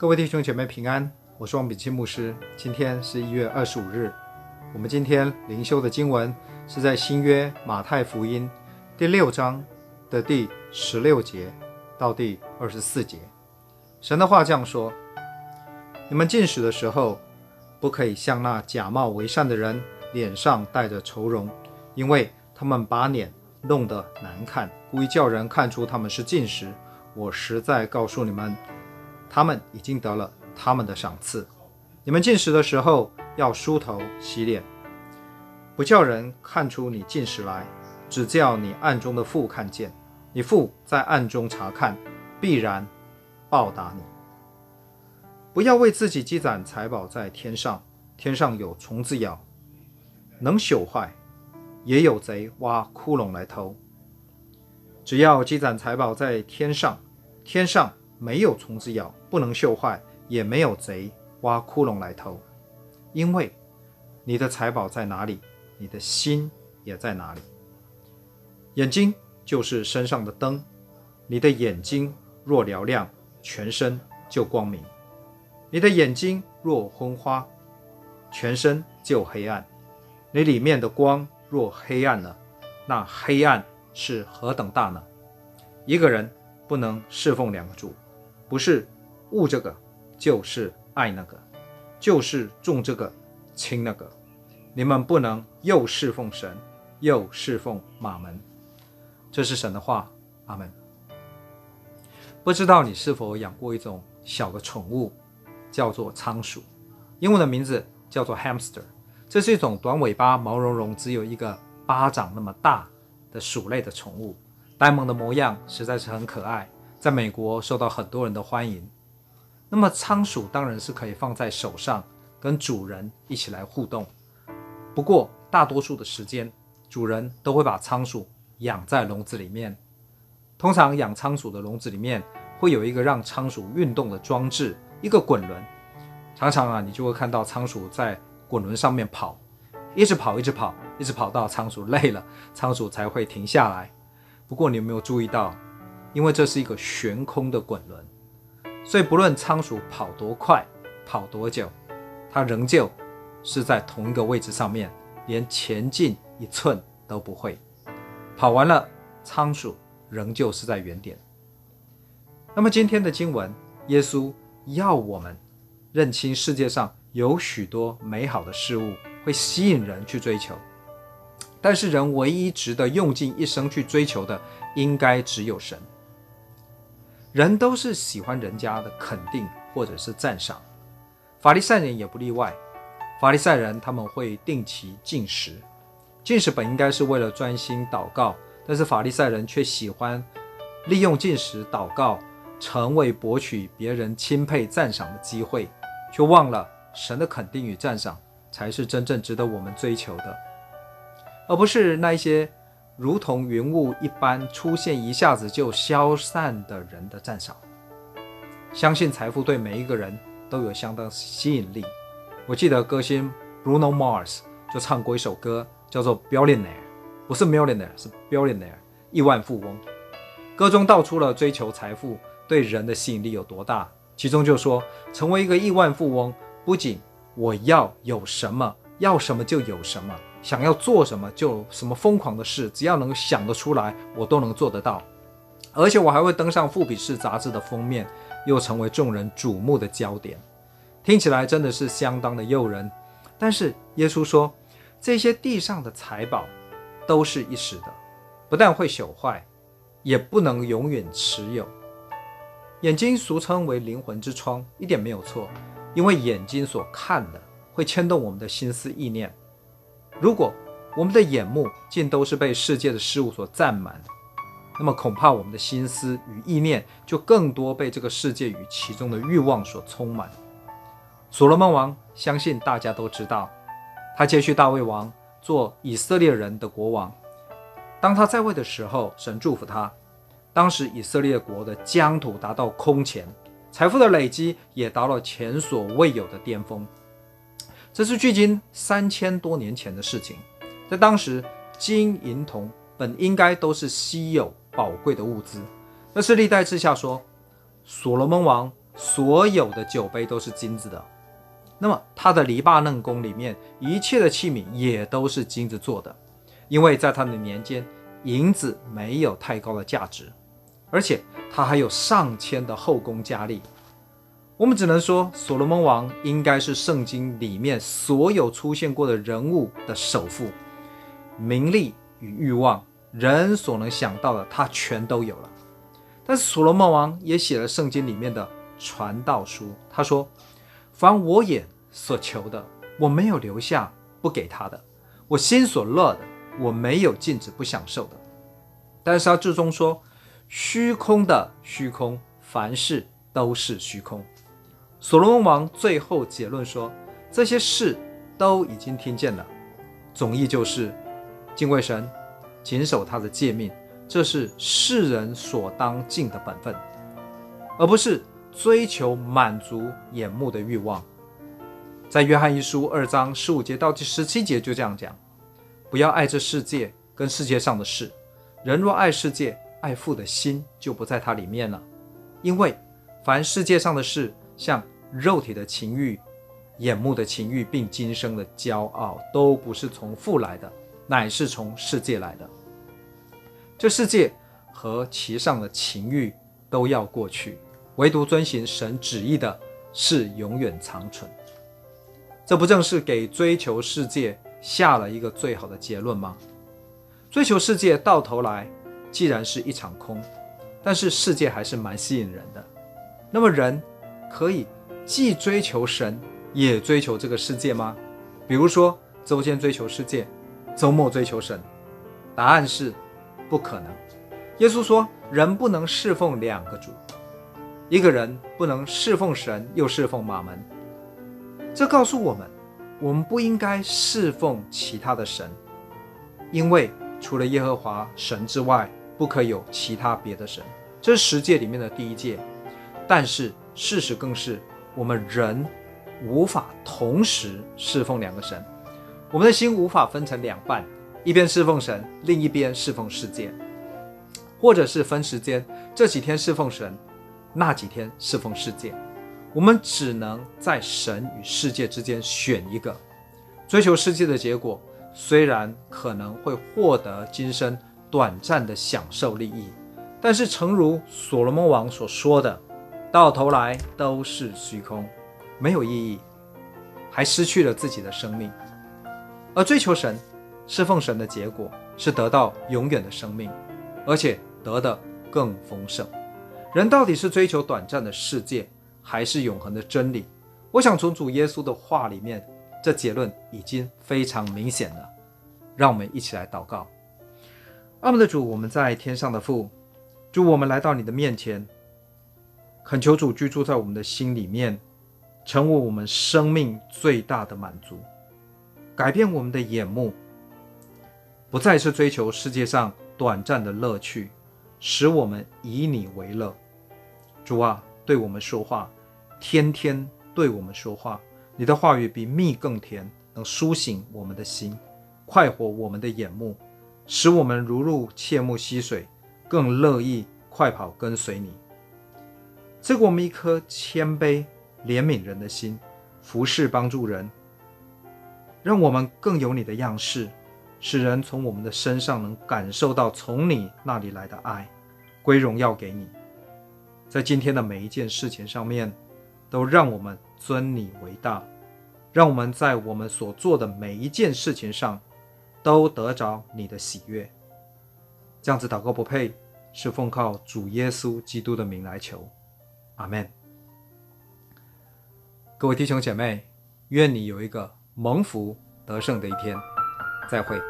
各位弟兄姐妹平安，我是王炳清牧师。今天是一月二十五日，我们今天灵修的经文是在新约马太福音第六章的第十六节到第二十四节。神的话这样说：你们进食的时候，不可以像那假冒为善的人，脸上带着愁容，因为他们把脸弄得难看，故意叫人看出他们是进食。我实在告诉你们。他们已经得了他们的赏赐。你们进食的时候要梳头洗脸，不叫人看出你进食来，只叫你暗中的父看见。你父在暗中察看，必然报答你。不要为自己积攒财宝在天上，天上有虫子咬，能朽坏；也有贼挖窟窿来偷。只要积攒财宝在天上，天上。没有虫子咬，不能朽坏，也没有贼挖窟窿来偷。因为你的财宝在哪里，你的心也在哪里。眼睛就是身上的灯，你的眼睛若嘹亮，全身就光明；你的眼睛若昏花，全身就黑暗。你里面的光若黑暗了，那黑暗是何等大呢？一个人不能侍奉两个主。不是悟这个，就是爱那个，就是重这个，轻那个。你们不能又侍奉神，又侍奉玛门。这是神的话，阿门。不知道你是否养过一种小的宠物，叫做仓鼠，英文的名字叫做 hamster。这是一种短尾巴、毛茸茸、只有一个巴掌那么大的鼠类的宠物，呆萌的模样实在是很可爱。在美国受到很多人的欢迎。那么仓鼠当然是可以放在手上，跟主人一起来互动。不过大多数的时间，主人都会把仓鼠养在笼子里面。通常养仓鼠的笼子里面会有一个让仓鼠运动的装置，一个滚轮。常常啊，你就会看到仓鼠在滚轮上面跑，一直跑，一直跑，一直跑到仓鼠累了，仓鼠才会停下来。不过你有没有注意到？因为这是一个悬空的滚轮，所以不论仓鼠跑多快、跑多久，它仍旧是在同一个位置上面，连前进一寸都不会。跑完了，仓鼠仍旧是在原点。那么今天的经文，耶稣要我们认清世界上有许多美好的事物会吸引人去追求，但是人唯一值得用尽一生去追求的，应该只有神。人都是喜欢人家的肯定或者是赞赏，法利赛人也不例外。法利赛人他们会定期进食，进食本应该是为了专心祷告，但是法利赛人却喜欢利用进食祷告成为博取别人钦佩赞赏的机会，却忘了神的肯定与赞赏才是真正值得我们追求的，而不是那一些。如同云雾一般出现，一下子就消散的人的赞赏。相信财富对每一个人都有相当吸引力。我记得歌星 Bruno Mars 就唱过一首歌，叫做《Billionaire》，不是 Millionaire，是 Billionaire，亿万富翁。歌中道出了追求财富对人的吸引力有多大。其中就说，成为一个亿万富翁，不仅我要有什么，要什么就有什么。想要做什么就什么疯狂的事，只要能想得出来，我都能做得到。而且我还会登上富比士杂志的封面，又成为众人瞩目的焦点。听起来真的是相当的诱人。但是耶稣说，这些地上的财宝都是一时的，不但会朽坏，也不能永远持有。眼睛俗称为灵魂之窗，一点没有错，因为眼睛所看的会牵动我们的心思意念。如果我们的眼目尽都是被世界的事物所占满，那么恐怕我们的心思与意念就更多被这个世界与其中的欲望所充满。所罗门王相信大家都知道，他接续大卫王做以色列人的国王。当他在位的时候，神祝福他。当时以色列国的疆土达到空前，财富的累积也达到前所未有的巅峰。这是距今三千多年前的事情，在当时，金银铜本应该都是稀有宝贵的物资。但是历代志下说，所罗门王所有的酒杯都是金子的。那么他的黎巴嫩宫里面一切的器皿也都是金子做的，因为在他的年间，银子没有太高的价值，而且他还有上千的后宫佳丽。我们只能说，所罗门王应该是圣经里面所有出现过的人物的首富，名利与欲望，人所能想到的，他全都有了。但是所罗门王也写了圣经里面的传道书，他说。凡我眼所求的，我没有留下不给他的；我心所乐的，我没有禁止不享受的。但是他最终说：虚空的虚空，凡事都是虚空。所罗门王最后结论说：这些事都已经听见了，总意就是敬畏神，谨守他的诫命，这是世人所当尽的本分，而不是。追求满足眼目的欲望，在约翰一书二章十五节到第十七节就这样讲：不要爱这世界跟世界上的事。人若爱世界，爱父的心就不在它里面了。因为凡世界上的事，像肉体的情欲、眼目的情欲，并今生的骄傲，都不是从父来的，乃是从世界来的。这世界和其上的情欲都要过去。唯独遵行神旨意的是永远长存，这不正是给追求世界下了一个最好的结论吗？追求世界到头来既然是一场空，但是世界还是蛮吸引人的。那么人可以既追求神，也追求这个世界吗？比如说周间追求世界，周末追求神？答案是不可能。耶稣说，人不能侍奉两个主。一个人不能侍奉神又侍奉马门，这告诉我们，我们不应该侍奉其他的神，因为除了耶和华神之外，不可有其他别的神。这是十诫里面的第一诫，但是事实更是，我们人无法同时侍奉两个神，我们的心无法分成两半，一边侍奉神，另一边侍奉世界，或者是分时间，这几天侍奉神。那几天侍奉世界，我们只能在神与世界之间选一个。追求世界的结果，虽然可能会获得今生短暂的享受利益，但是诚如所罗门王所说的，到头来都是虚空，没有意义，还失去了自己的生命。而追求神、侍奉神的结果，是得到永远的生命，而且得的更丰盛。人到底是追求短暂的世界，还是永恒的真理？我想从主耶稣的话里面，这结论已经非常明显了。让我们一起来祷告。爱我们的主，我们在天上的父，主，我们来到你的面前，恳求主居住在我们的心里面，成为我们生命最大的满足，改变我们的眼目，不再是追求世界上短暂的乐趣。使我们以你为乐，主啊，对我们说话，天天对我们说话。你的话语比蜜更甜，能苏醒我们的心，快活我们的眼目，使我们如入切木溪水，更乐意快跑跟随你。赐给我们一颗谦卑怜悯人的心，服侍帮助人，让我们更有你的样式。使人从我们的身上能感受到从你那里来的爱，归荣耀给你。在今天的每一件事情上面，都让我们尊你为大，让我们在我们所做的每一件事情上，都得着你的喜悦。这样子祷告不配，是奉靠主耶稣基督的名来求，阿门。各位弟兄姐妹，愿你有一个蒙福得胜的一天。再会。